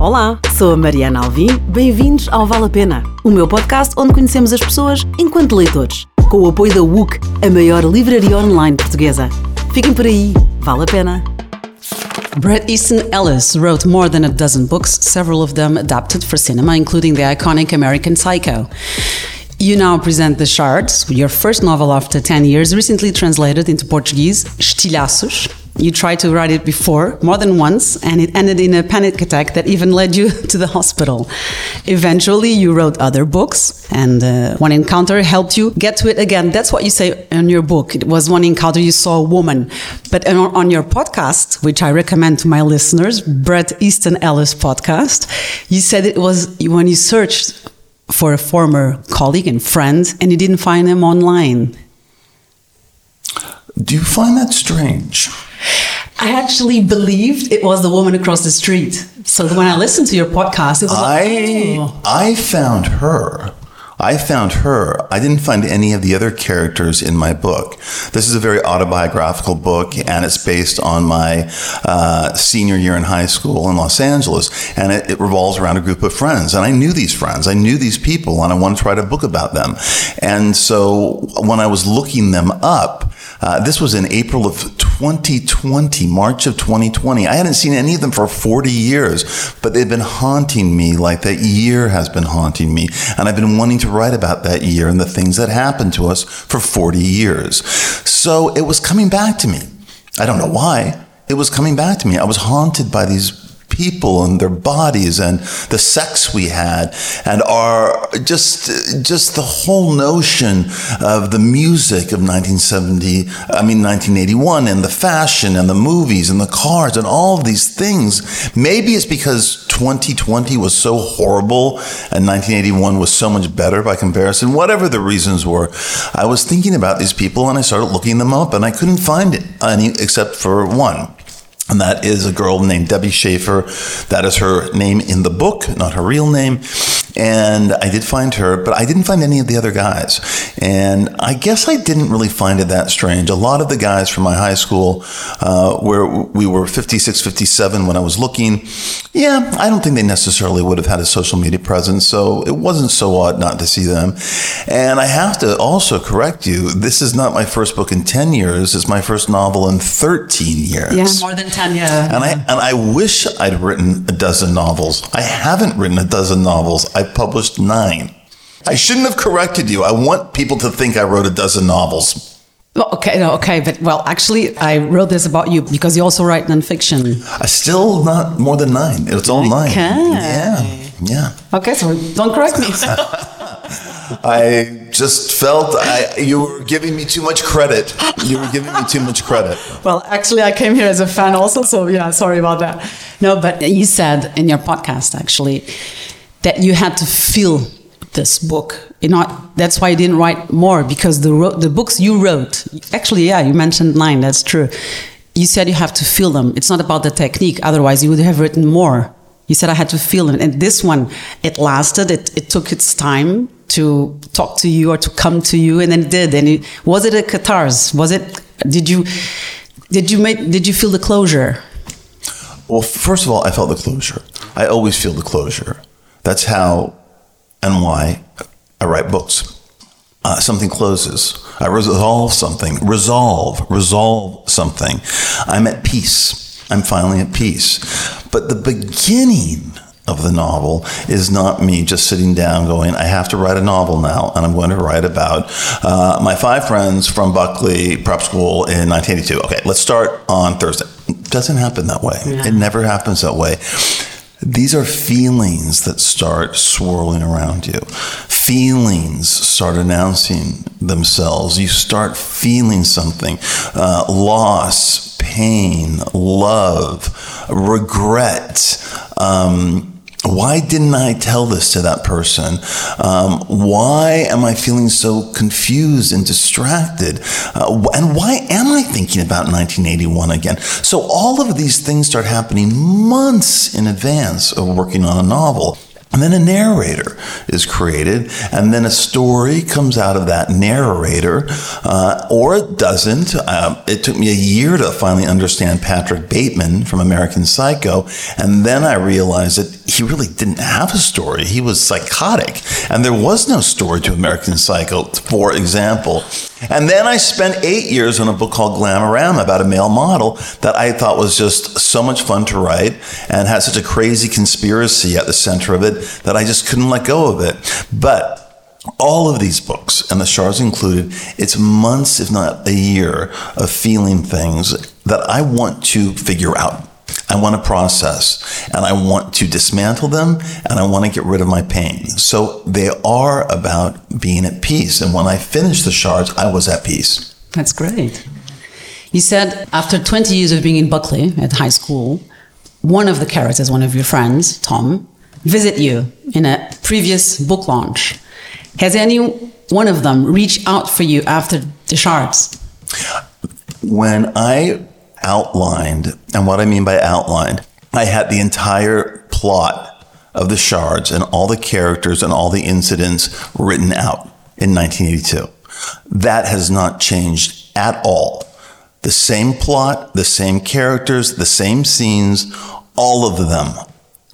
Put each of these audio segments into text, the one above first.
Olá, sou a Mariana Alvim. Bem-vindos ao Vale a Pena, o meu podcast onde conhecemos as pessoas enquanto leitores. Com o apoio da WUC, a maior livraria online portuguesa. Fiquem por aí, vale a pena. Bret Easton Ellis wrote more than a dozen books, several of them adapted for cinema, including the iconic American Psycho. You now present The Shards, your first novel after 10 years, recently translated into Portuguese, Estilhaços. You tried to write it before, more than once, and it ended in a panic attack that even led you to the hospital. Eventually, you wrote other books, and uh, one encounter helped you get to it again. That's what you say in your book. It was one encounter you saw a woman. But on, on your podcast, which I recommend to my listeners, Bret Easton Ellis podcast, you said it was when you searched for a former colleague and friend and you didn't find them online. Do you find that strange? I actually believed it was the woman across the street. So when I listened to your podcast, it was I like, oh. I found her. I found her. I didn't find any of the other characters in my book. This is a very autobiographical book, and it's based on my uh, senior year in high school in Los Angeles. And it, it revolves around a group of friends. And I knew these friends, I knew these people, and I wanted to write a book about them. And so when I was looking them up, uh, this was in April of 2020, March of 2020. I hadn't seen any of them for 40 years, but they've been haunting me like that year has been haunting me. And I've been wanting to write about that year and the things that happened to us for 40 years. So it was coming back to me. I don't know why. It was coming back to me. I was haunted by these people and their bodies and the sex we had and our just just the whole notion of the music of 1970 I mean 1981 and the fashion and the movies and the cars and all of these things. Maybe it's because 2020 was so horrible and 1981 was so much better by comparison. Whatever the reasons were I was thinking about these people and I started looking them up and I couldn't find any except for one and that is a girl named Debbie Schaffer. That is her name in the book, not her real name. And I did find her, but I didn't find any of the other guys. And I guess I didn't really find it that strange. A lot of the guys from my high school, uh, where we were 56, 57 when I was looking, yeah, I don't think they necessarily would have had a social media presence. So it wasn't so odd not to see them. And I have to also correct you this is not my first book in 10 years, it's my first novel in 13 years. Yeah, more than 10, yeah. And I and I wish I'd written a dozen novels. I haven't written a dozen novels. I published nine. I shouldn't have corrected you. I want people to think I wrote a dozen novels. Well, okay, no, okay, but well, actually, I wrote this about you because you also write nonfiction. I still not more than nine. It's all nine. Okay. Yeah, yeah. Okay, so don't correct me. I just felt I, you were giving me too much credit. You were giving me too much credit. well, actually, I came here as a fan also, so yeah, sorry about that. No, but you said in your podcast actually that you had to feel this book. You know, that's why you didn't write more because the ro- the books you wrote. Actually, yeah, you mentioned nine. That's true. You said you have to feel them. It's not about the technique. Otherwise, you would have written more. You said I had to feel it, and this one, it lasted. It it took its time to talk to you or to come to you, and then it did. And it, was it a catharsis? Was it? Did you did you make? Did you feel the closure? Well, first of all, I felt the closure. I always feel the closure. That's how and why I write books. Uh, something closes. I resolve something. Resolve. Resolve something. I'm at peace. I'm finally at peace. But the beginning of the novel is not me just sitting down going, I have to write a novel now, and I'm going to write about uh, my five friends from Buckley Prep School in 1982. Okay, let's start on Thursday. It doesn't happen that way. Yeah. It never happens that way. These are feelings that start swirling around you. Feelings start announcing themselves. You start feeling something uh, loss, pain, love, regret. Um, why didn't I tell this to that person? Um, why am I feeling so confused and distracted? Uh, and why am I thinking about 1981 again? So all of these things start happening months in advance of working on a novel. And then a narrator is created, and then a story comes out of that narrator, uh, or it doesn't. Uh, it took me a year to finally understand Patrick Bateman from American Psycho, and then I realized that he really didn't have a story. He was psychotic, and there was no story to American Psycho, for example. And then I spent eight years on a book called Glamorama about a male model that I thought was just so much fun to write and had such a crazy conspiracy at the center of it that I just couldn't let go of it. But all of these books, and the Shards included, it's months, if not a year, of feeling things that I want to figure out. I want to process and I want to dismantle them and I want to get rid of my pain. So they are about being at peace. And when I finished the shards, I was at peace. That's great. You said after 20 years of being in Buckley at high school, one of the characters, one of your friends, Tom, visit you in a previous book launch. Has any one of them reached out for you after the shards? When I outlined, and what I mean by outlined, I had the entire plot of the shards and all the characters and all the incidents written out in 1982. That has not changed at all. The same plot, the same characters, the same scenes, all of them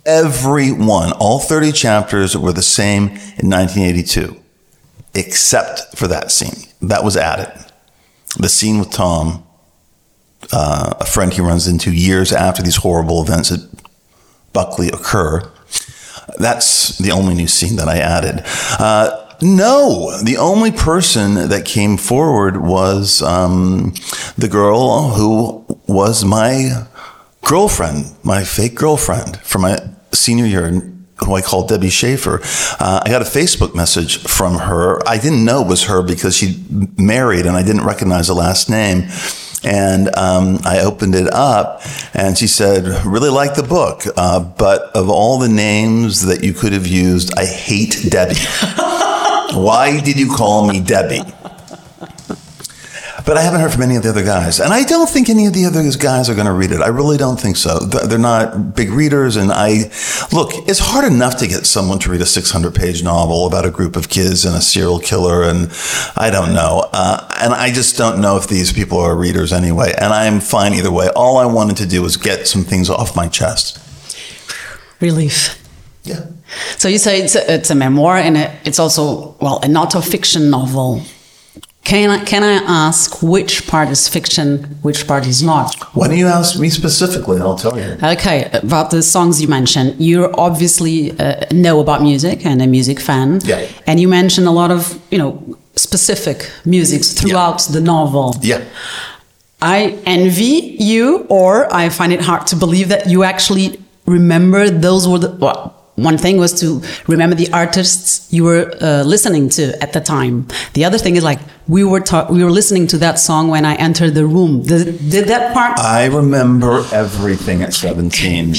Every one, all 30 chapters were the same in 1982, except for that scene. That was added. The scene with Tom, uh, a friend he runs into years after these horrible events at Buckley occur. That's the only new scene that I added. Uh, no, the only person that came forward was um, the girl who was my girlfriend, my fake girlfriend from my senior year who I called Debbie Schaffer, uh, I got a Facebook message from her. I didn't know it was her because she married and I didn't recognize the last name. And um, I opened it up and she said, Really like the book, uh, but of all the names that you could have used, I hate Debbie. Why did you call me Debbie? But I haven't heard from any of the other guys. And I don't think any of the other guys are going to read it. I really don't think so. They're not big readers. And I, look, it's hard enough to get someone to read a 600 page novel about a group of kids and a serial killer. And I don't know. Uh, and I just don't know if these people are readers anyway. And I'm fine either way. All I wanted to do was get some things off my chest. Relief. Yeah. So you say it's a, it's a memoir and it's also, well, a not a fiction novel. Can I, can I ask which part is fiction, which part is not? Why don't you ask me specifically? I'll tell you. Okay, about the songs you mentioned, you obviously uh, know about music and a music fan. Yeah. And you mentioned a lot of, you know, specific musics throughout yeah. the novel. Yeah. I envy you, or I find it hard to believe that you actually remember those were the. Well, one thing was to remember the artists you were uh, listening to at the time. The other thing is like we were we were listening to that song when I entered the room. Did, did that part? I remember everything at seventeen.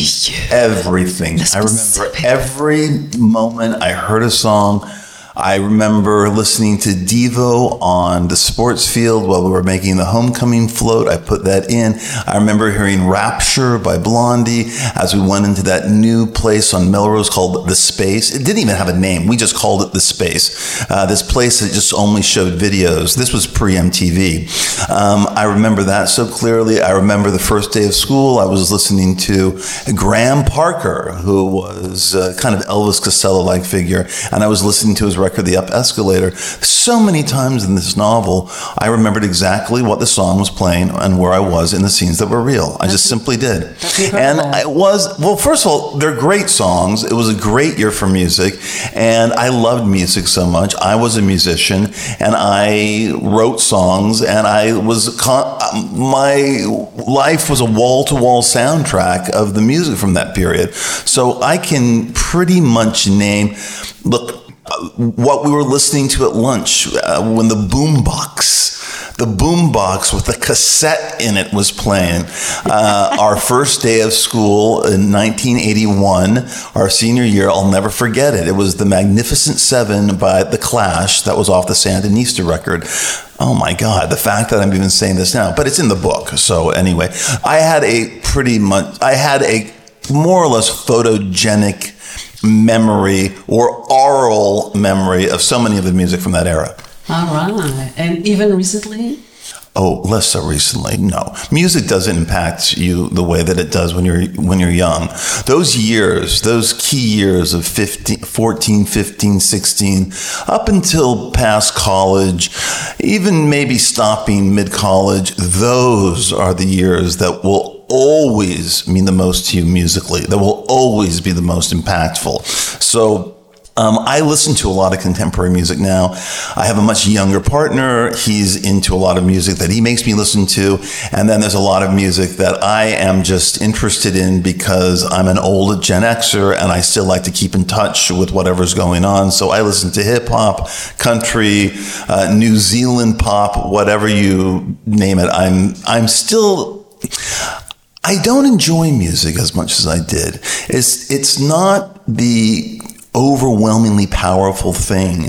everything. I remember every moment I heard a song. I remember listening to Devo on the sports field while we were making the homecoming float. I put that in. I remember hearing Rapture by Blondie as we went into that new place on Melrose called The Space. It didn't even have a name. We just called it The Space. Uh, this place that just only showed videos. This was pre MTV. Um, I remember that so clearly. I remember the first day of school. I was listening to Graham Parker, who was uh, kind of Elvis Costello like figure, and I was listening to his record, The Up Escalator. So many times in this novel, I remembered exactly what the song was playing and where I was in the scenes that were real. I just simply did. And it was, well, first of all, they're great songs. It was a great year for music, and I loved music so much. I was a musician, and I wrote songs, and I was, con- my life was a wall to wall soundtrack of the music from that period. So I can pretty much name, look, what we were listening to at lunch uh, when the boombox, the boombox with the cassette in it was playing. Uh, our first day of school in 1981, our senior year, I'll never forget it. It was the Magnificent Seven by The Clash that was off the Sandinista record. Oh my God, the fact that I'm even saying this now, but it's in the book. So anyway, I had a pretty much, I had a more or less photogenic memory or oral memory of so many of the music from that era. All right. And even recently? Oh, less so recently. No, music doesn't impact you the way that it does when you're when you're young. Those years, those key years of 15, 14, 15, 16, up until past college, even maybe stopping mid college, those are the years that will always mean the most to you musically. That will always be the most impactful. So um, I listen to a lot of contemporary music now. I have a much younger partner. He's into a lot of music that he makes me listen to. And then there's a lot of music that I am just interested in because I'm an old Gen Xer and I still like to keep in touch with whatever's going on. So I listen to hip hop, country, uh, New Zealand pop, whatever you name it. I'm, I'm still, I don't enjoy music as much as I did. It's, it's not the overwhelmingly powerful thing,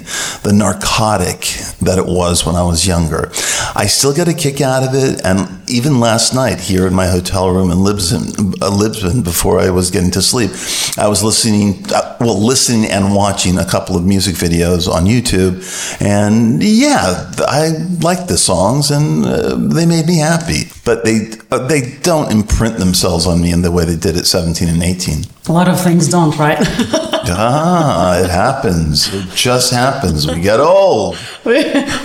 the narcotic that it was when I was younger. I still get a kick out of it, and even last night here in my hotel room in Lisbon, uh, Lisbon before I was getting to sleep, I was listening, uh, well, listening and watching a couple of music videos on YouTube, and yeah, I liked the songs and uh, they made me happy, but they uh, they don't imprint themselves on me in the way they did at 17 and 18. A lot of things don't, right? ah, it happens. It just happens. We get old. we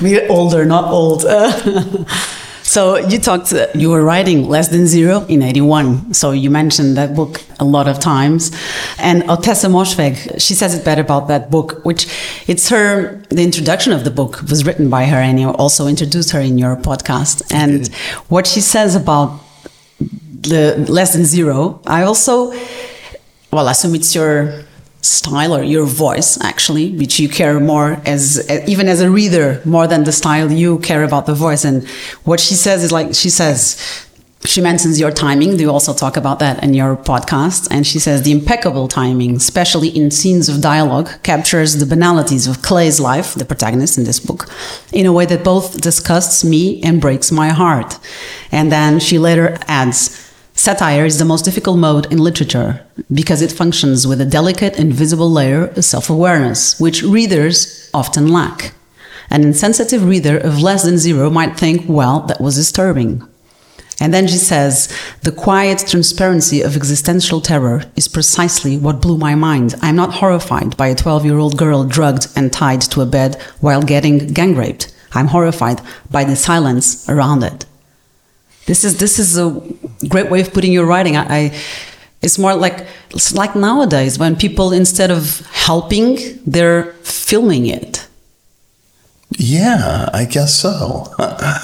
get older, not old. so you talked, you were writing Less Than Zero in 81. So you mentioned that book a lot of times. And Ottessa Moshfegh, she says it better about that book, which it's her, the introduction of the book was written by her and you also introduced her in your podcast. And what she says about the Less Than Zero, I also well, I assume it's your style or your voice actually which you care more as eh, even as a reader more than the style you care about the voice and what she says is like she says she mentions your timing. You also talk about that in your podcast? And she says the impeccable timing, especially in scenes of dialogue, captures the banalities of Clay's life, the protagonist in this book, in a way that both disgusts me and breaks my heart. And then she later adds, Satire is the most difficult mode in literature because it functions with a delicate and visible layer of self awareness, which readers often lack. An insensitive reader of less than zero might think, well, that was disturbing. And then she says, the quiet transparency of existential terror is precisely what blew my mind. I'm not horrified by a 12 year old girl drugged and tied to a bed while getting gang raped. I'm horrified by the silence around it. This is this is a great way of putting your writing. I, I it's more like it's like nowadays when people instead of helping, they're filming it. Yeah, I guess so. I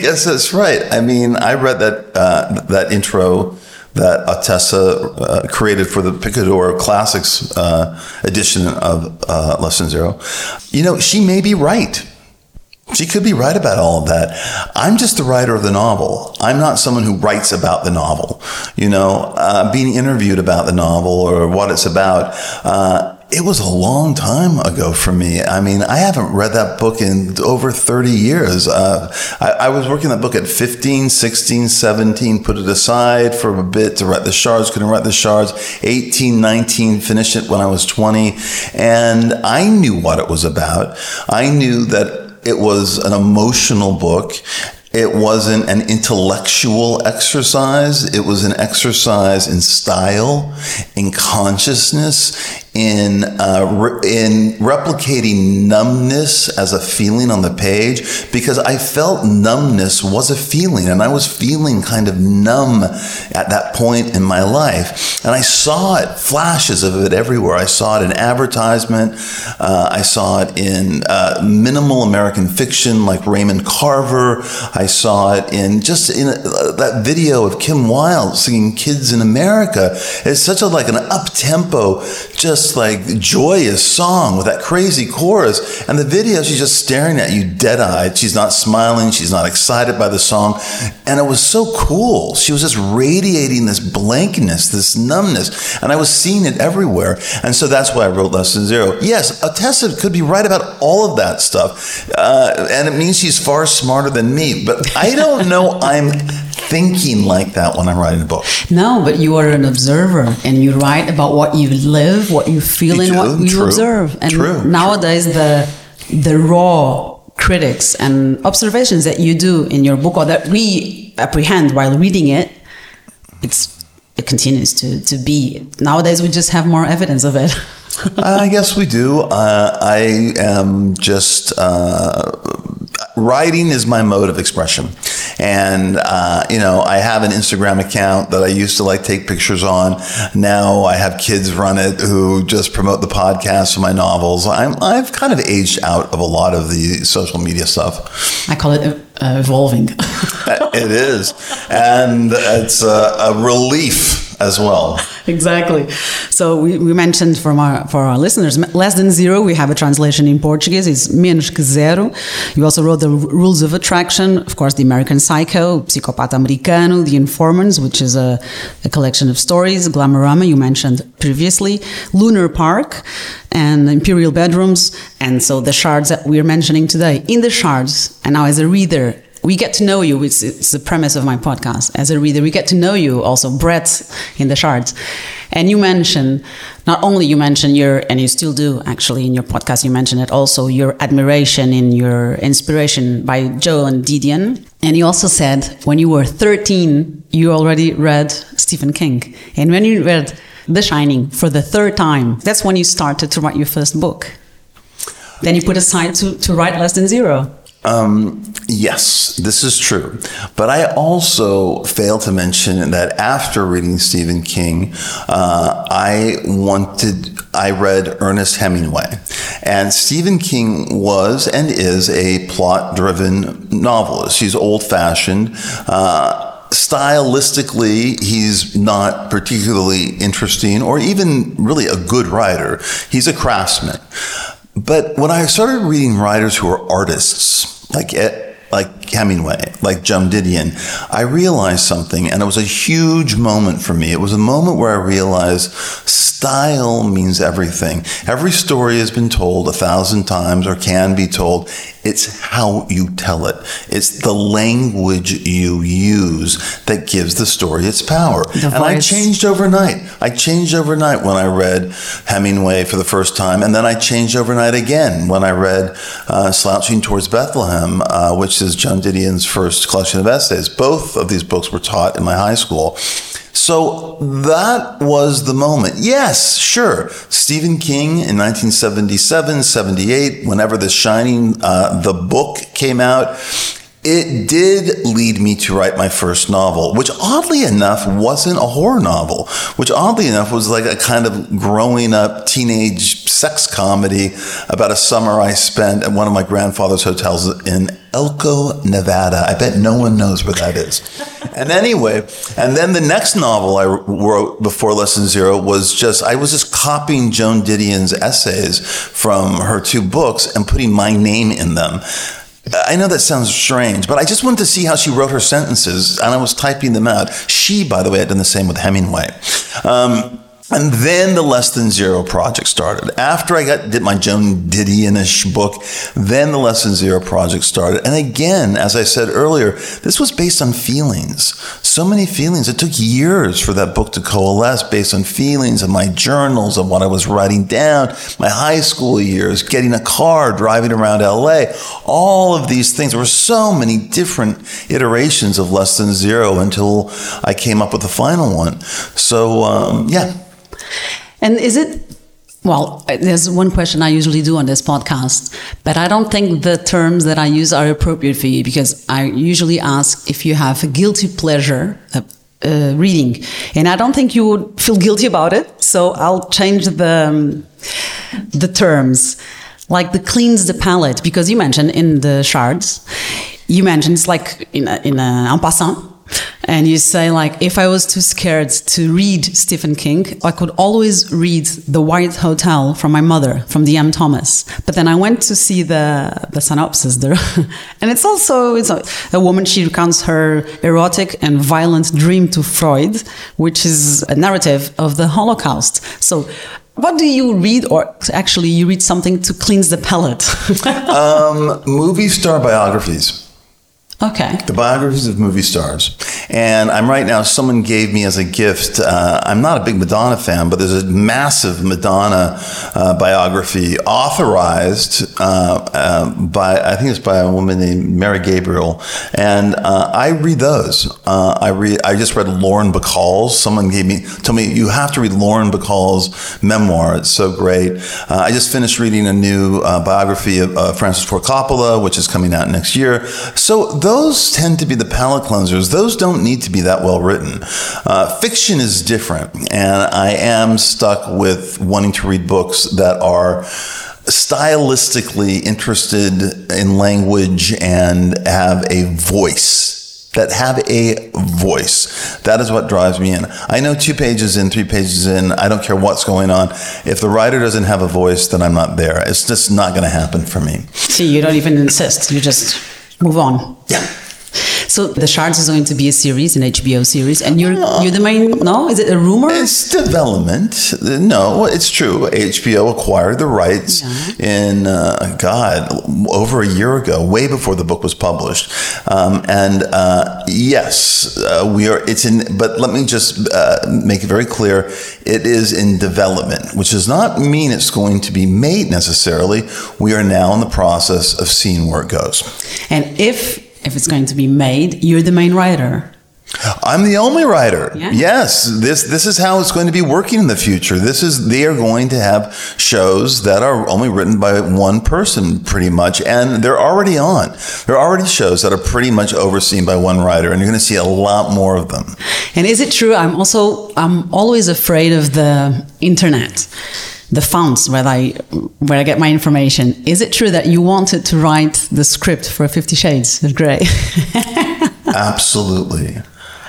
guess that's right. I mean, I read that uh, that intro that Ottessa uh, created for the Picador Classics uh, edition of uh, Less Zero. You know, she may be right. She could be right about all of that. I'm just the writer of the novel. I'm not someone who writes about the novel. You know, uh, being interviewed about the novel or what it's about. Uh, it was a long time ago for me. I mean, I haven't read that book in over 30 years. Uh, I, I, was working that book at 15, 16, 17, put it aside for a bit to write the shards, couldn't write the shards. 18, 19, finished it when I was 20. And I knew what it was about. I knew that it was an emotional book. It wasn't an intellectual exercise. It was an exercise in style, in consciousness, in uh, re- in replicating numbness as a feeling on the page because I felt numbness was a feeling and I was feeling kind of numb at that point in my life. And I saw it flashes of it everywhere. I saw it in advertisement. Uh, I saw it in uh, minimal American fiction like Raymond Carver. I saw it in just in uh, that video of Kim Wilde singing Kids in America. It's such a like an up tempo just like joyous song with that crazy chorus. And the video, she's just staring at you dead eyed. She's not smiling. She's not excited by the song. And it was so cool. She was just radiating this blankness, this numbness. And I was seeing it everywhere. And so that's why I wrote Less Than Zero. Yes, Ottessa could be right about all of that stuff. Uh, and it means she's far smarter than me. But I don't know I'm thinking like that when I'm writing a book. No, but you are an observer and you write about what you live, what you feel, and what you True. observe. And True. nowadays, the the raw critics and observations that you do in your book or that we apprehend while reading it, it's it continues to, to be. Nowadays, we just have more evidence of it. I guess we do. Uh, I am just uh, writing is my mode of expression, and uh, you know I have an Instagram account that I used to like take pictures on. Now I have kids run it who just promote the podcast of my novels. I'm I've kind of aged out of a lot of the social media stuff. I call it uh, evolving. it is, and it's a, a relief as well. exactly. So we, we mentioned from our for our listeners, less than zero. We have a translation in Portuguese. It's menos que zero. You also wrote the rules of attraction. Of course, the American Psycho, Psicopata Americano, The Informants, which is a, a collection of stories. Glamorama, you mentioned previously. Lunar Park, and Imperial Bedrooms, and so the shards that we're mentioning today. In the shards, and now as a reader, we get to know you. It's, the premise of my podcast. As a reader, we get to know you also, Bret, in the shards. And you mention, not only you mention your, and you still do actually in your podcast, you mention it also, your admiration in your inspiration by Joan Didion. And you also said when you were 13, you already read Stephen King. And when you read The Shining for the third time, that's when you started to write your first book. Then you put aside to, to write Less Than Zero. Um, yes, this is true. But I also failed to mention that after reading Stephen King, uh, I wanted, I read Ernest Hemingway. And Stephen King was and is a plot driven novelist. He's old fashioned. Uh, stylistically, he's not particularly interesting or even really a good writer. He's a craftsman. But when I started reading writers who are artists, like like Hemingway, like Joan Didion, I realized something, and it was a huge moment for me. It was a moment where I realized style means everything. Every story has been told a thousand times or can be told. It's how you tell it. It's the language you use that gives the story its power. The and I changed overnight. I changed overnight when I read Hemingway for the first time, and then I changed overnight again when I read uh, Slouching Towards Bethlehem, uh, which is Joan Didion's first collection of essays. Both of these books were taught in my high school. So that was the moment. Yes, sure. Stephen King in 1977, 78, whenever The Shining, uh, the book came out, it did lead me to write my first novel, which oddly enough wasn't a horror novel, which oddly enough was like a kind of growing up teenage sex comedy about a summer I spent at one of my grandfather's hotels in Elko, Nevada. I bet no one knows where that is. And anyway, and then the next novel I wrote before Less Than Zero was just, I was just copying Joan Didion's essays from her two books and putting my name in them. I know that sounds strange, but I just wanted to see how she wrote her sentences, and I was typing them out. She, by the way, had done the same with Hemingway. Um, and then the Less Than Zero project started. After I got did my Joan Didion-ish book, then the Less Than Zero project started. And again, as I said earlier, this was based on feelings. So many feelings. It took years for that book to coalesce based on feelings of my journals, of what I was writing down, my high school years, getting a car, driving around LA. All of these things. There were so many different iterations of Less Than Zero until I came up with the final one. So, um, yeah. And is it well, there's one question I usually do on this podcast, but I don't think the terms that I use are appropriate for you because I usually ask if you have a guilty pleasure uh, uh, reading, and I don't think you would feel guilty about it. So I'll change the um, the terms, like the cleans the palate, because you mentioned in the shards, you mentioned it's like in a, in a en passant and you say like if i was too scared to read stephen king i could always read the white hotel from my mother from D.M. Thomas. But then i went to see the the synopsis there. And it's also it's a, a woman she recounts her erotic and violent dream to freud which is a narrative of the holocaust. So what do you read or actually you read something to cleanse the palate? Um, movie star biographies Okay. The biographies of movie stars. And I'm right now, someone gave me as a gift, uh, I'm not a big Madonna fan, but there's a massive Madonna uh, biography authorized uh, uh by, I think it's by a woman named Mary Gabriel. And uh, I read those. Uh, I read, I just read Lauren Bacall's. Someone gave me, told me, you have to read Lauren Bacall's memoir. It's so great. I just finished reading a new biography of Francis Ford Coppola, which is coming out next year. So those tend to be the palate cleansers. Those don't need to be that well written. Uh, fiction is different, and I am stuck with wanting to read books that are stylistically interested in language and have a voice that have a voice. That is what drives me in. I know two pages in, three pages in, I don't care what's going on. If the writer doesn't have a voice, then I'm not there. It's just not going to happen for me. See, you don't even insist. You just move on. Yeah. So the Shards is going to be a series, an HBO series, and you're you're the main. No, is it a rumor? It's development. No, it's true. HBO acquired the rights yeah. in uh, God over a year ago, way before the book was published. Um, and uh, yes, uh, we are. It's in. But let me just uh, make it very clear: it is in development, which does not mean it's going to be made necessarily. We are now in the process of seeing where it goes. And if if it's going to be made, you're the main writer. I'm the only writer. Yeah. Yes, this this is how it's going to be working in the future. This is they are going to have shows that are only written by one person pretty much and they're already on. There are already shows that are pretty much overseen by one writer and you're going to see a lot more of them. And is it true I'm also I'm always afraid of the internet the fonts where I where I get my information. Is it true that you wanted to write the script for Fifty Shades of Grey? Absolutely.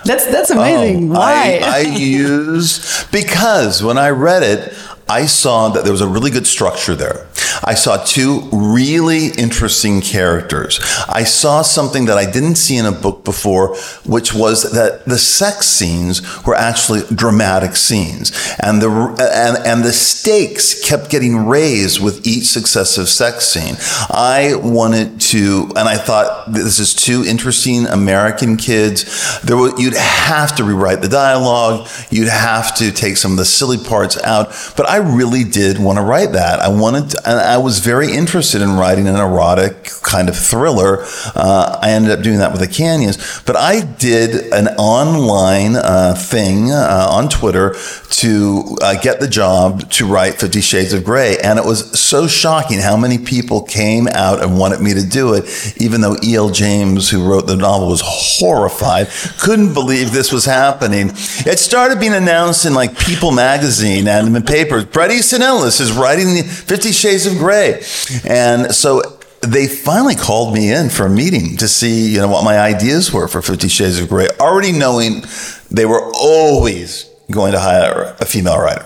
That's that's amazing. Oh, Why? I, I use because when I read it, I saw that there was a really good structure there. I saw two really interesting characters. I saw something that I didn't see in a book before, which was that the sex scenes were actually dramatic scenes, and the and and the stakes kept getting raised with each successive sex scene. I wanted to, and I thought this is two interesting American kids. There, would, you'd have to rewrite the dialogue. You'd have to take some of the silly parts out, but I really did want to write that. I wanted. To, and I was very interested in writing an erotic kind of thriller. Uh, I ended up doing that with the Canyons, but I did an online uh, thing uh, on Twitter to uh, get the job to write Fifty Shades of Grey, and it was so shocking how many people came out and wanted me to do it, even though E.L. James, who wrote the novel, was horrified, couldn't believe this was happening. It started being announced in like People magazine and in the papers. Bret Easton is writing Fifty Shades of Grey. And so they finally called me in for a meeting to see, you know, what my ideas were for Fifty Shades of Grey, already knowing they were always going to hire a female writer.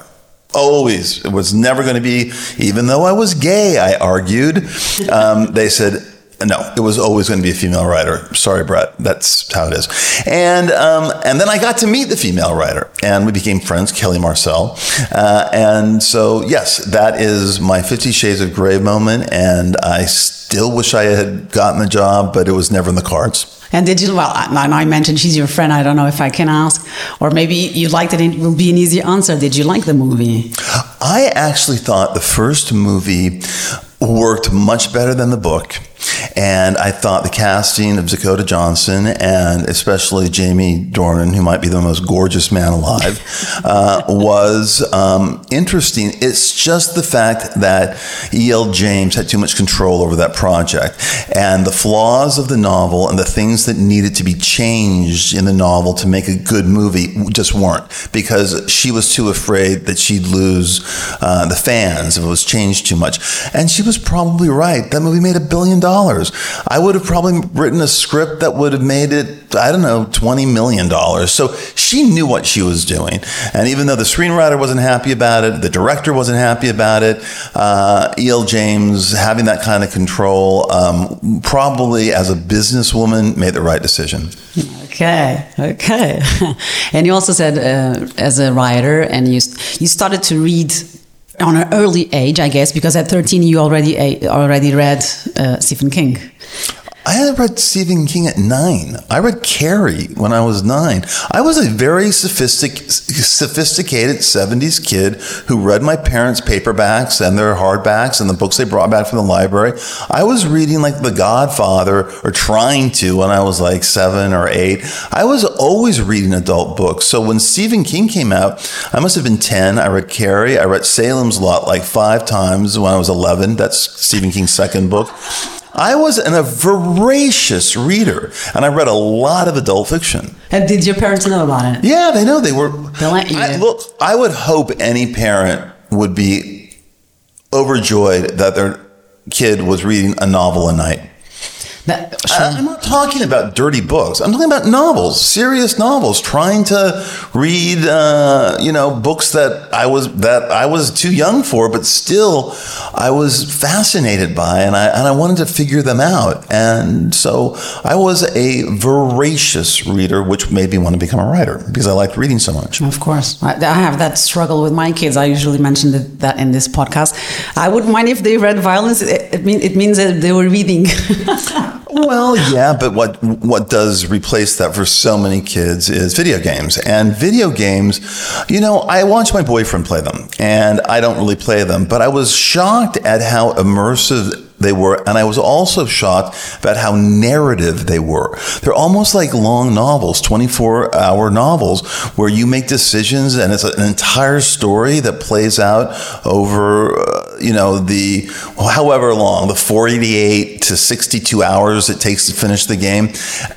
Always. It was never going to be, even though I was gay, I argued. Um, they said, no, it was always going to be a female writer. Sorry, Bret, That's how it is. And um, and then I got to meet the female writer, and we became friends, Kelly Marcel. Uh, and so, yes, that is my Fifty Shades of Grey moment, and I still wish I had gotten the job, but it was never in the cards. And did you, well, I, I mentioned she's your friend. I don't know if I can ask, or maybe you liked it. It will be an easy answer. Did you like the movie? I actually thought the first movie worked much better than the book. And I thought the casting of Dakota Johnson and especially Jamie Dornan, who might be the most gorgeous man alive, uh, was um, interesting. It's just the fact that E.L. James had too much control over that project. And the flaws of the novel and the things that needed to be changed in the novel to make a good movie just weren't because she was too afraid that she'd lose uh, the fans if it was changed too much. And she was probably right. That movie made a billion dollars dollars. I would have probably written a script that would have made it, I don't know, twenty million dollars. So she knew what she was doing, and even though the screenwriter wasn't happy about it, the director wasn't happy about it. Uh, E.L. James having that kind of control, um, probably as a businesswoman, made the right decision. Okay, okay. and you also said, uh, as a writer, and you you started to read on an early age, I guess, because at 13 you already already read uh, Stephen King. I had read Stephen King at nine. I read Carrie when I was nine. I was a very sophistic, sophisticated 70s kid who read my parents' paperbacks and their hardbacks and the books they brought back from the library. I was reading like The Godfather or trying to when I was like seven or eight. I was always reading adult books. So when Stephen King came out, I must have been 10. I read Carrie. I read Salem's Lot like five times when I was 11. That's Stephen King's second book. I was an, a voracious reader, and I read a lot of adult fiction. And did your parents know about it? Yeah, they know they were. They let you. I, look, I would hope any parent would be overjoyed that their kid was reading a novel a night. I- I'm not talking about dirty books. I'm talking about novels, serious novels. Trying to read, uh, you know, books that I was that I was too young for, but still, I was fascinated by, and I and I wanted to figure them out. And so I was a voracious reader, which made me want to become a writer because I liked reading so much. Of course. I, I have that struggle with my kids. I usually mention that, that in this podcast. I wouldn't mind if they read violence. It, it, mean, it means that they were reading. Well, yeah, but what what does replace that for so many kids is video games. And video games, you know, I watch my boyfriend play them, and I don't really play them, but I was shocked at how immersive they were, and I was also shocked about how narrative they were. They're almost like long novels, 24 hour novels, where you make decisions and it's an entire story that plays out over, uh, you know, the however long, the 48 to 62 hours it takes to finish the game.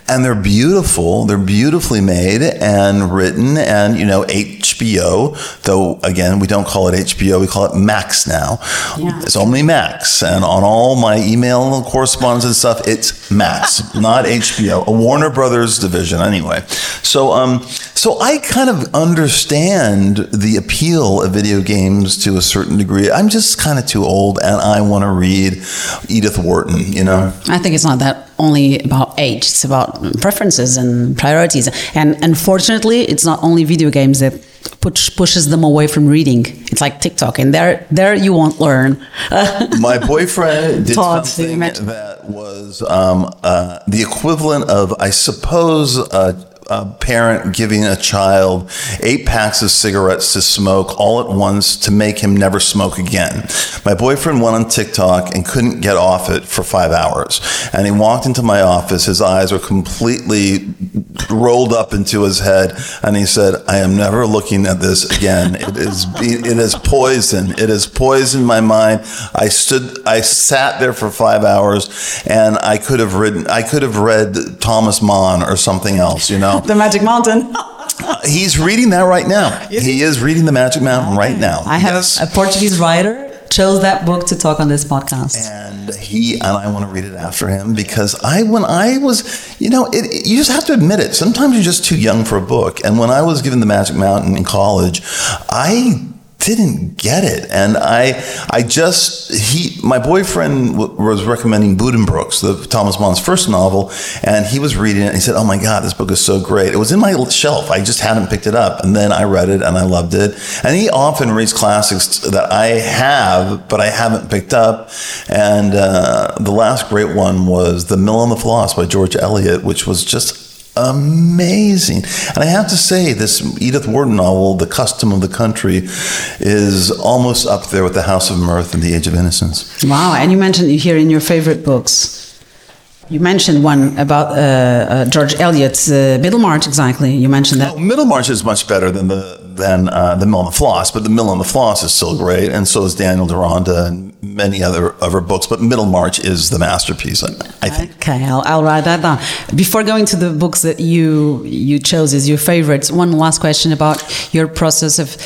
And they're beautiful. They're beautifully made and written, and, you know, HBO, though, again, we don't call it HBO, we call it Max now. Yeah. It's only Max. And on all my email correspondence and stuff, it's Max, not HBO, a Warner Brothers division anyway. So, um, so I kind of understand the appeal of video games to a certain degree. I'm just kind of too old, and I want to read Edith Wharton. You know, I think it's not that only about age. It's about preferences and priorities. And unfortunately, it's not only video games that push, pushes them away from reading. It's like TikTok, and there, there you won't learn. my boyfriend did Todd, something that was um, uh, the equivalent of, I suppose, a, a parent giving a child eight packs of cigarettes to smoke all at once to make him never smoke again. My boyfriend went on TikTok and couldn't get off it for five hours. And he walked into my office, his eyes were completely rolled up into his head, and he said, I am never looking at this again. It is it is poison. It has poisoned my mind. I stood I sat there for five hours and I could have written I could have read Thomas Mann or something else, you know. The Magic Mountain. Uh, he's reading that right now. He is reading the Magic Mountain right now. I have Yes. a Portuguese writer chose that book to talk on this podcast. and he and I want to read it after him because I when I was you know it, it- you just have to admit it sometimes you're just too young for a book and when I was given the Magic Mountain in college I didn't get it. And I I just he my boyfriend w- was recommending Buddenbrooks the Thomas Mann's first novel and he was reading it and he said oh my god this book is so great. It was in my shelf. I just hadn't picked it up and then I read it and I loved it. And he often reads classics that I have but I haven't picked up. And uh, the last great one was The Mill on the Floss by George Eliot which was just amazing. And I have to say, this Edith Wharton novel, The Custom of the Country, is almost up there with The House of Mirth and The Age of Innocence. Wow, and you mentioned here in your favorite books. You mentioned one about uh, uh, George Eliot's uh, Middlemarch, exactly. You mentioned that. Oh, Middlemarch is much better than the than uh, the Mill on the Floss, but the Mill on the Floss is still great, and so is Daniel Deronda and many other of her books. But Middlemarch is the masterpiece, I, I think. Okay, I'll, I'll write that down. Before going to the books that you you chose as your favorites, one last question about your process of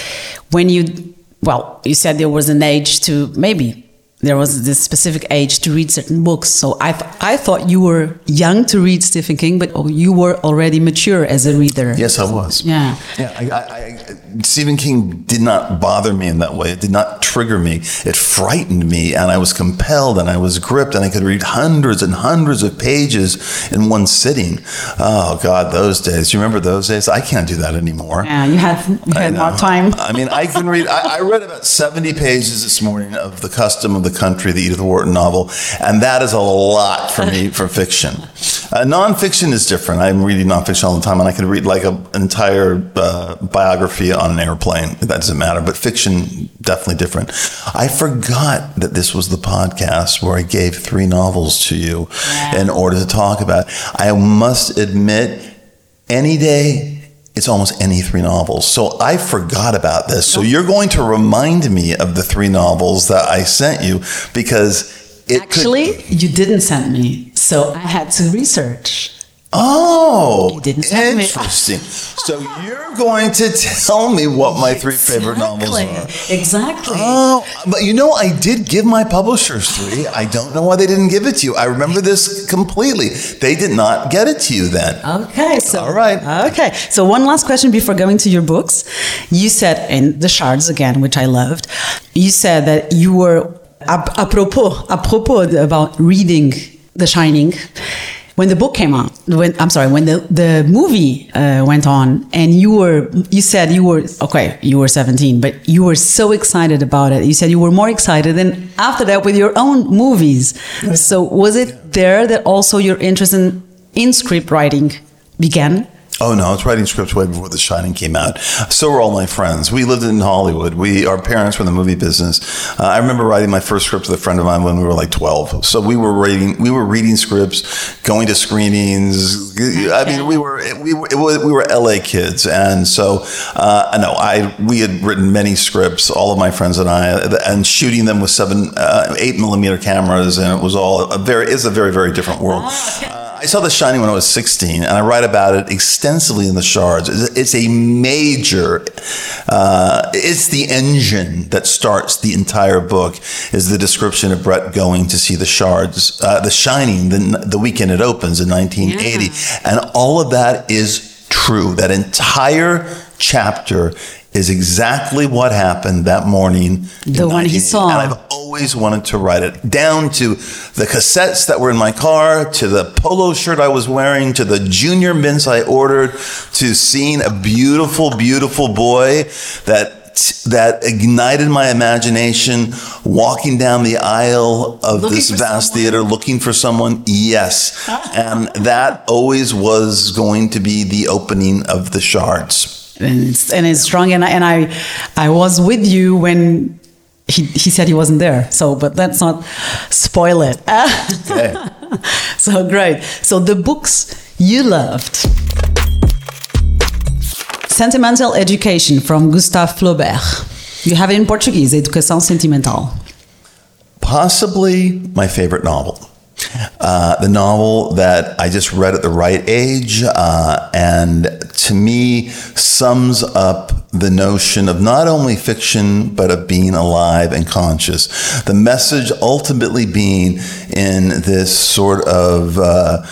when you well, you said there was an age to maybe there was this specific age to read certain books. So I th- I thought you were young to read Stephen King, but oh, you were already mature as a reader. Yes, I was. Yeah. Yeah, I, I, I, Stephen King did not bother me in that way. It did not trigger me. It frightened me, and I was compelled, and I was gripped, and I could read hundreds and hundreds of pages in one sitting. Oh God, those days! You remember those days? I can't do that anymore. Yeah, you had you had more time. I mean, I can read. I, I read about seventy pages this morning of *The Custom of the the Country, the Edith Wharton novel, and that is a lot for me for fiction. Uh, nonfiction is different. I'm reading nonfiction all the time, and I could read like a, an entire uh, biography on an airplane. That doesn't matter, but fiction definitely different. I forgot that this was the podcast where I gave three novels to you Yeah. in order to talk about. I must admit, any day. It's almost any three novels. So I forgot about this. So you're going to remind me of the three novels that I sent you because it could- Actually, you didn't send me, so I had to research. Oh, didn't tell me. interesting. so you're going to tell me what my three favorite novels are. Exactly. Oh, but you know, I did give my publishers three. I don't know why they didn't give it to you. I remember this completely. They did not get it to you then. Okay, so All right. Okay, so one last question before going to your books. You said in the shards again, which I loved. You said that you were apropos apropos about reading The Shining. When the book came out, when I'm sorry, when the the movie uh, went on, and you were, you said you were okay, you were 17, but you were so excited about it. You said you were more excited than after that with your own movies. So was it there that also your interest in in script writing began? Oh no, I was writing scripts way before The Shining came out. So were all my friends. We lived in Hollywood. We our parents were in the movie business. Uh, I remember writing my first script with a friend of mine when we were like twelve. So we were reading we were reading scripts, going to screenings. I mean, we were we were, we were LA kids, and so uh, I know I we had written many scripts. All of my friends and I, and shooting them with seven uh, eight millimeter cameras, and it was all a very it's a very very different world. Uh, I saw The Shining when I was 16, and I write about it extensively in the Shards. It's a major, uh, it's the engine that starts the entire book. Is the description of Bret going to see the Shards, uh, The Shining, the, the weekend it opens in 1980, and all of that is true. That entire chapter is exactly what happened that morning. in The one he saw. And I've always wanted to write it down to the cassettes that were in my car, to the polo shirt I was wearing, to the junior mints I ordered, to seeing a beautiful, beautiful boy that that ignited my imagination walking down the aisle of Looking this vast someone? theater looking for someone yes and that always was going to be the opening of the shards and it's, and it's strong. And I, and I, I was with you when he, he said he wasn't there. So, but let's not spoil it. okay. so great. So the books you loved. Sentimental Education from Gustave Flaubert. You have it in Portuguese, Educação Sentimental. possibly my favorite novel. Uh, the novel that I just read at the right age, uh, and to me sums up the notion of not only fiction, but of being alive and conscious. The message ultimately being in this sort of uh,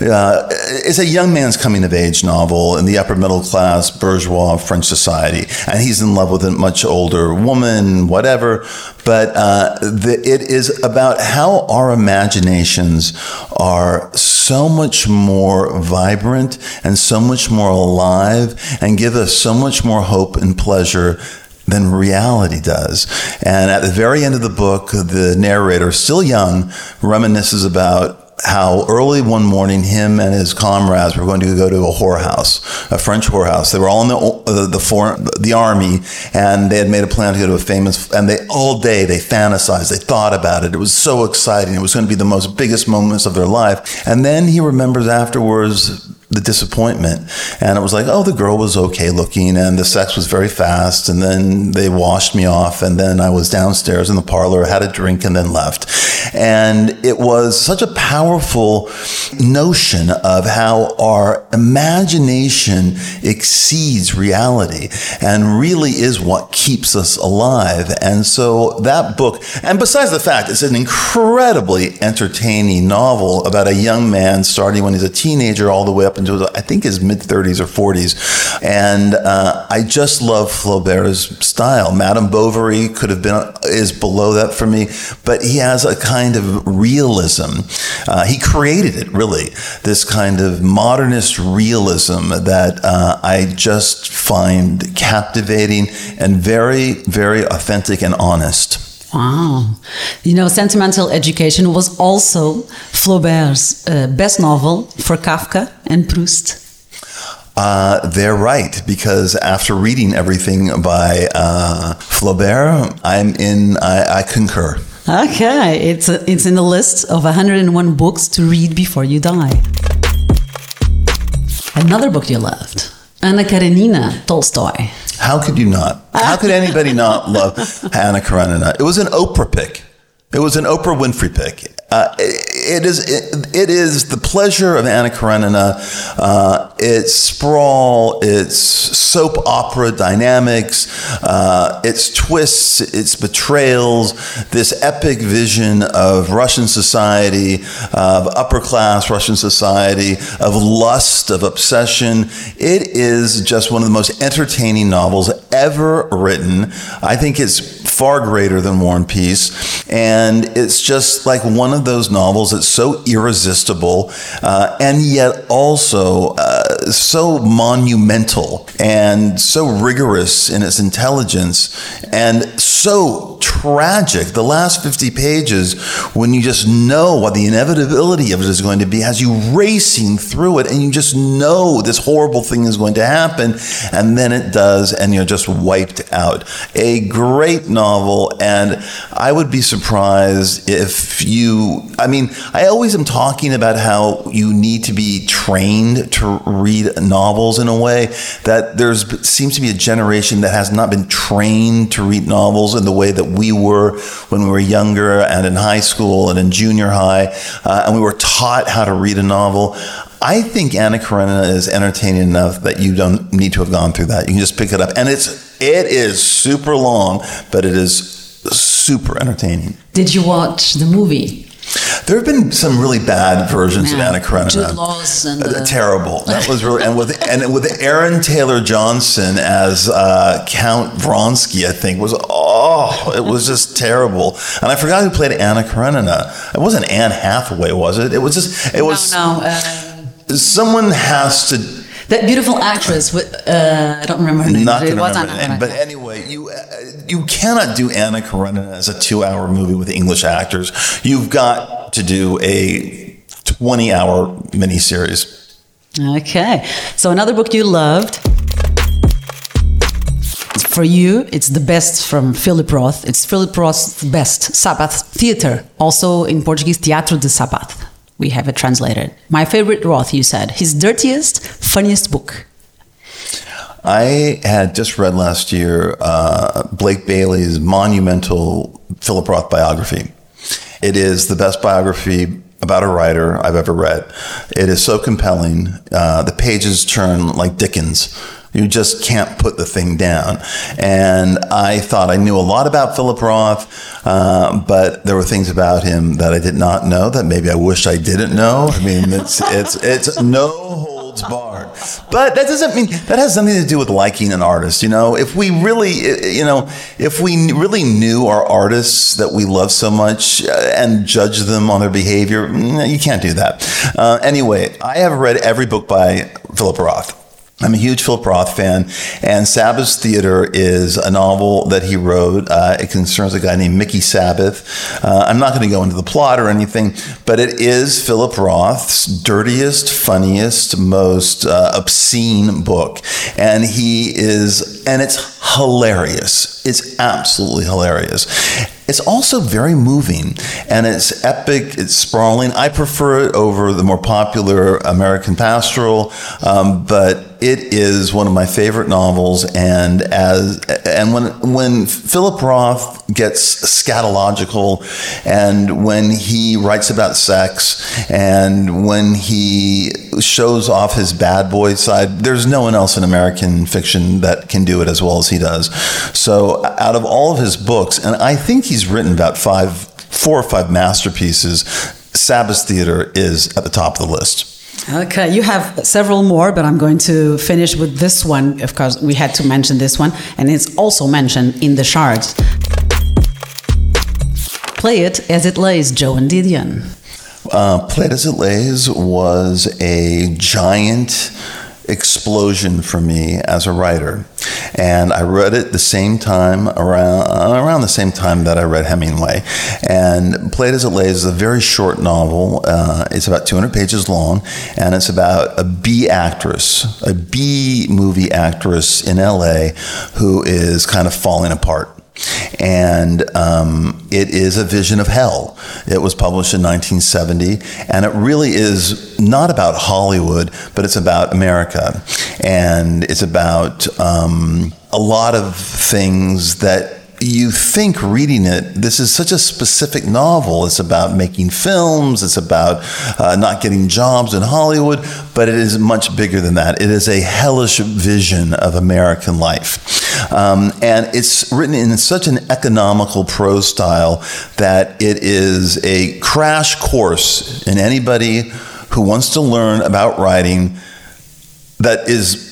uh, it's a young man's coming of age novel in the upper middle class bourgeois French society, and he's in love with a much older woman, whatever. But uh, the, it is about how our imaginations are so much more vibrant and so much more alive, and give us so much more hope and pleasure than reality does. And at the very end of the book, the narrator, still young, reminisces about how early one morning him and his comrades were going to go to a whorehouse, a French whorehouse. They were all in the uh, the foreign, the army, and they had made a plan to go to a famous. And they all day they fantasized, they thought about it. It was so exciting. It was going to be the most biggest moments of their life. And then he remembers afterwards the disappointment. And it was like, oh, the girl was okay looking and the sex was very fast. And then they washed me off. And then I was downstairs in the parlor, had a drink, and then left. And it was such a powerful notion of how our imagination exceeds reality and really is what keeps us alive. And so that book, and besides the fact it's an incredibly entertaining novel about a young man starting when he's a teenager all the way up into, I think, his mid 30s or 40s. And uh, I just love Flaubert's style. Madame Bovary could have been, is below that for me, but he has a kind of realism. Uh, he created it, really, this kind of modernist realism that uh, I just find captivating and very, very authentic and honest. Wow. You know, Sentimental Education was also Flaubert's uh, best novel for Kafka and Proust. Uh, they're right because after reading everything by uh, Flaubert, I'm in. I, I concur. Okay, it's a, it's in the list of 101 books to read before you die. Another book you loved, Anna Karenina Tolstoy. How could you not? How could anybody not love Anna Karenina? It was an Oprah pick. It was an Oprah Winfrey pick. Uh, it, it is it, it is the pleasure of Anna Karenina. Uh, its sprawl, its soap opera dynamics, uh, its twists, its betrayals. This epic vision of Russian society, of upper class Russian society, of lust, of obsession. It is just one of the most entertaining novels ever written. I think it's far greater than War and Peace, and it's just like one of those novels that's so irresistible uh, and yet also uh, so monumental and so rigorous in its intelligence and so tragic. The last 50 pages, when you just know what the inevitability of it is going to be, has you racing through it and you just know this horrible thing is going to happen, and then it does, and you're just wiped out. A great novel, and I would be surprised if you, I mean, I always am talking about how you need to be trained to read novels in a way that there's seems to be a generation that has not been trained to read novels in the way that we were when we were younger and in high school and in junior high, uh, and we were taught how to read a novel. I think Anna Karenina is entertaining enough that you don't need to have gone through that. You can just pick it up, and it's it is super long, but it is super entertaining. Did you watch the movie? There have been some really bad versions Yeah. of Anna Karenina. Jude Law's and Uh, the- terrible. That was really and with and with Aaron Taylor Johnson as uh, Count Vronsky, I think was oh, it was just terrible. And I forgot who played Anna Karenina. It wasn't Anne Hathaway, was it? It was just it was no, no. Uh, someone has to that beautiful actress with uh, I don't remember her name. not but it was remember Anna the. But Karenina. You uh, you cannot do Anna Karenina as a two-hour movie with English actors. You've got to do a twenty-hour miniseries. Okay, so another book you loved. For you, it's the best from Philip Roth. It's Philip Roth's best, Sabbath Theater, also in Portuguese, Teatro de Sabbath. We have it translated. My favorite Roth, you said. His dirtiest, funniest book. I had just read last year uh, Blake Bailey's monumental Philip Roth biography. It is the best biography about a writer I've ever read. It is so compelling. Uh, the pages turn like Dickens. You just can't put the thing down. And I thought I knew a lot about Philip Roth, uh, but there were things about him that I did not know that maybe I wish I didn't know. I mean, it's it's it's no But that doesn't mean that has something to do with liking an artist. You know, if we really, you know, if we really knew our artists that we love so much uh, and judge them on their behavior, mm, you can't do that. Uh, anyway, I have read every book by Philip Roth. I'm a huge Philip Roth fan, and Sabbath Theater is a novel that he wrote. Uh, it concerns a guy named Mickey Sabbath. Uh, I'm not going to go into the plot or anything, but it is Philip Roth's dirtiest, funniest, most uh, obscene book, and he is, and it's hilarious. It's absolutely hilarious. It's also very moving and it's epic, it's sprawling. I prefer it over the more popular American Pastoral, um, but it is one of my favorite novels. And as and when when Philip Roth gets scatological, and when he writes about sex, and when he shows off his bad boy side, there's no one else in American fiction that can do it as well as he does. So out of all of his books, and I think he's written about five, four or five masterpieces. Sabbath Theater is at the top of the list. Okay, you have several more, but I'm going to finish with this one. Of course, we had to mention this one, and it's also mentioned in the shards. Play it as it lays, Joan Didion. Uh, It Lays was a giant explosion for me as a writer. And I read it the same time around around the same time that I read Hemingway. And Play It As It Lays is a very short novel. Uh, it's about 200 pages long, and it's about a B actress, a B movie actress in LA who is kind of falling apart and um, it is a vision of hell. It was published in 1970, and it really is not about Hollywood, but it's about America, and it's about um, a lot of things that you think reading it, this is such a specific novel. It's about making films, it's about uh, not getting jobs in Hollywood, but it is much bigger than that. It is a hellish vision of American life. Um, and it's written in such an economical prose style that it is a crash course in anybody who wants to learn about writing that is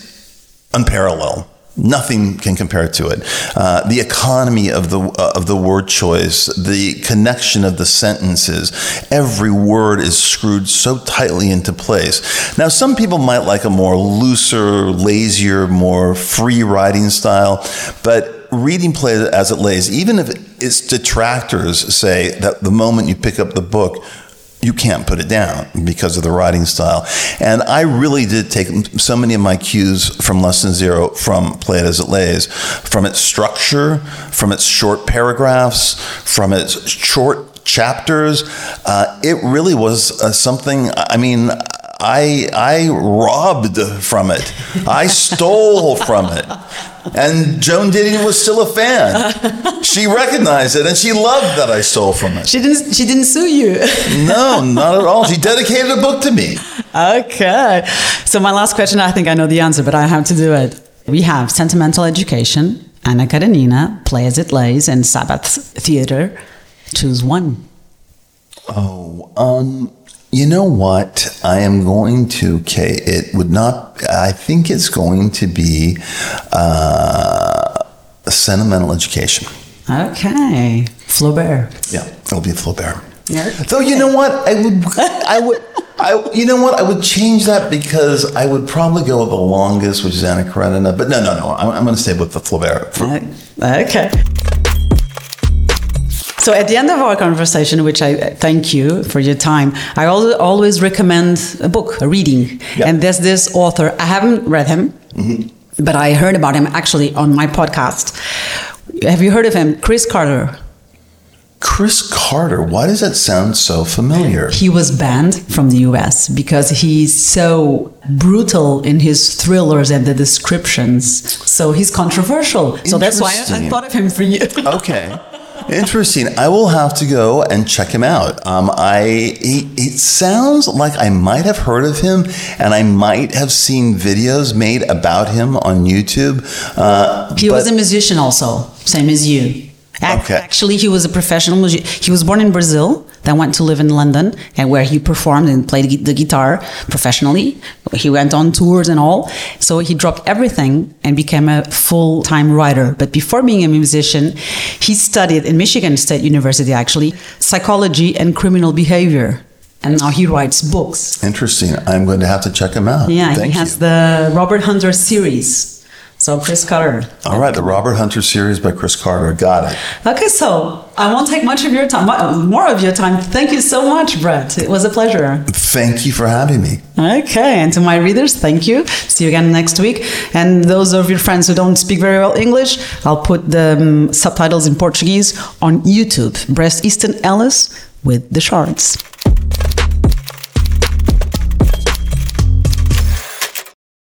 unparalleled. Nothing can compare to it. Uh, the economy of the uh, of the word choice, the connection of the sentences, every word is screwed so tightly into place. Now, some people might like a more looser, lazier, more free writing style, but reading play as it lays, even if its detractors say that the moment you pick up the book, you can't put it down because of the writing style. And I really did take so many of my cues from Less Than Zero from Play It As It Lays, from its structure, from its short paragraphs, from its short chapters. Uh, it really was uh, something, I mean, I, I robbed from it. I stole from it. And Joan Didion was still a fan. She recognized it and she loved that I stole from it. She didn't. She didn't sue you. no, not at all. She dedicated a book to me. Okay. So my last question, I think I know the answer, but I have to do it. We have sentimental education, Anna Karenina, Play as It Lays, and Sabbath Theater. Choose one. Oh, um, you know what? I am going to, okay, it would not, I think it's going to be uh, a sentimental education. Okay. Flaubert. Yeah, it'll be Flaubert. Yeah. Though, you know what? I would, I would, I, you know what? I would change that because I would probably go with the longest, which is Anna Karenina. But no, no, no. I'm, I'm going to stay with the Flaubert. Okay. So at the end of our conversation, which I thank you for your time, I always recommend a book, a reading. Yep. And there's this author, I haven't read him, mm-hmm. but I heard about him actually on my podcast. Have you heard of him? Chris Carter. Chris Carter, why does that sound so familiar? He was banned from the US because he's so brutal in his thrillers and the descriptions. So he's controversial. So that's why I, I thought of him for you. okay. Interesting. I will have to go and check him out. Um, I he, it sounds like I might have heard of him, and I might have seen videos made about him on YouTube. Uh, he was a musician, also, same as you. Okay. Actually, he was a professional musician. He was born in Brazil, then went to live in London, and where he performed and played the guitar professionally. He went on tours and all. So he dropped everything and became a full time writer. But before being a musician, he studied in Michigan State University, actually, psychology and criminal behavior. And now he writes books. Interesting. I'm going to have to check him out. Yeah, Thank he has you. the Robert Hunter series so Chris Carter. All right, the Robert Hunter series by Chris Carter. Got it. Okay, so I won't take much of your time, more of your time. Thank you so much, Bret. It was a pleasure. Thank you for having me. Okay, and to my readers, thank you. See you again next week. And those of your friends who don't speak very well English, I'll put the um, subtitles in Portuguese on YouTube. Bret Easton Ellis with the Shards.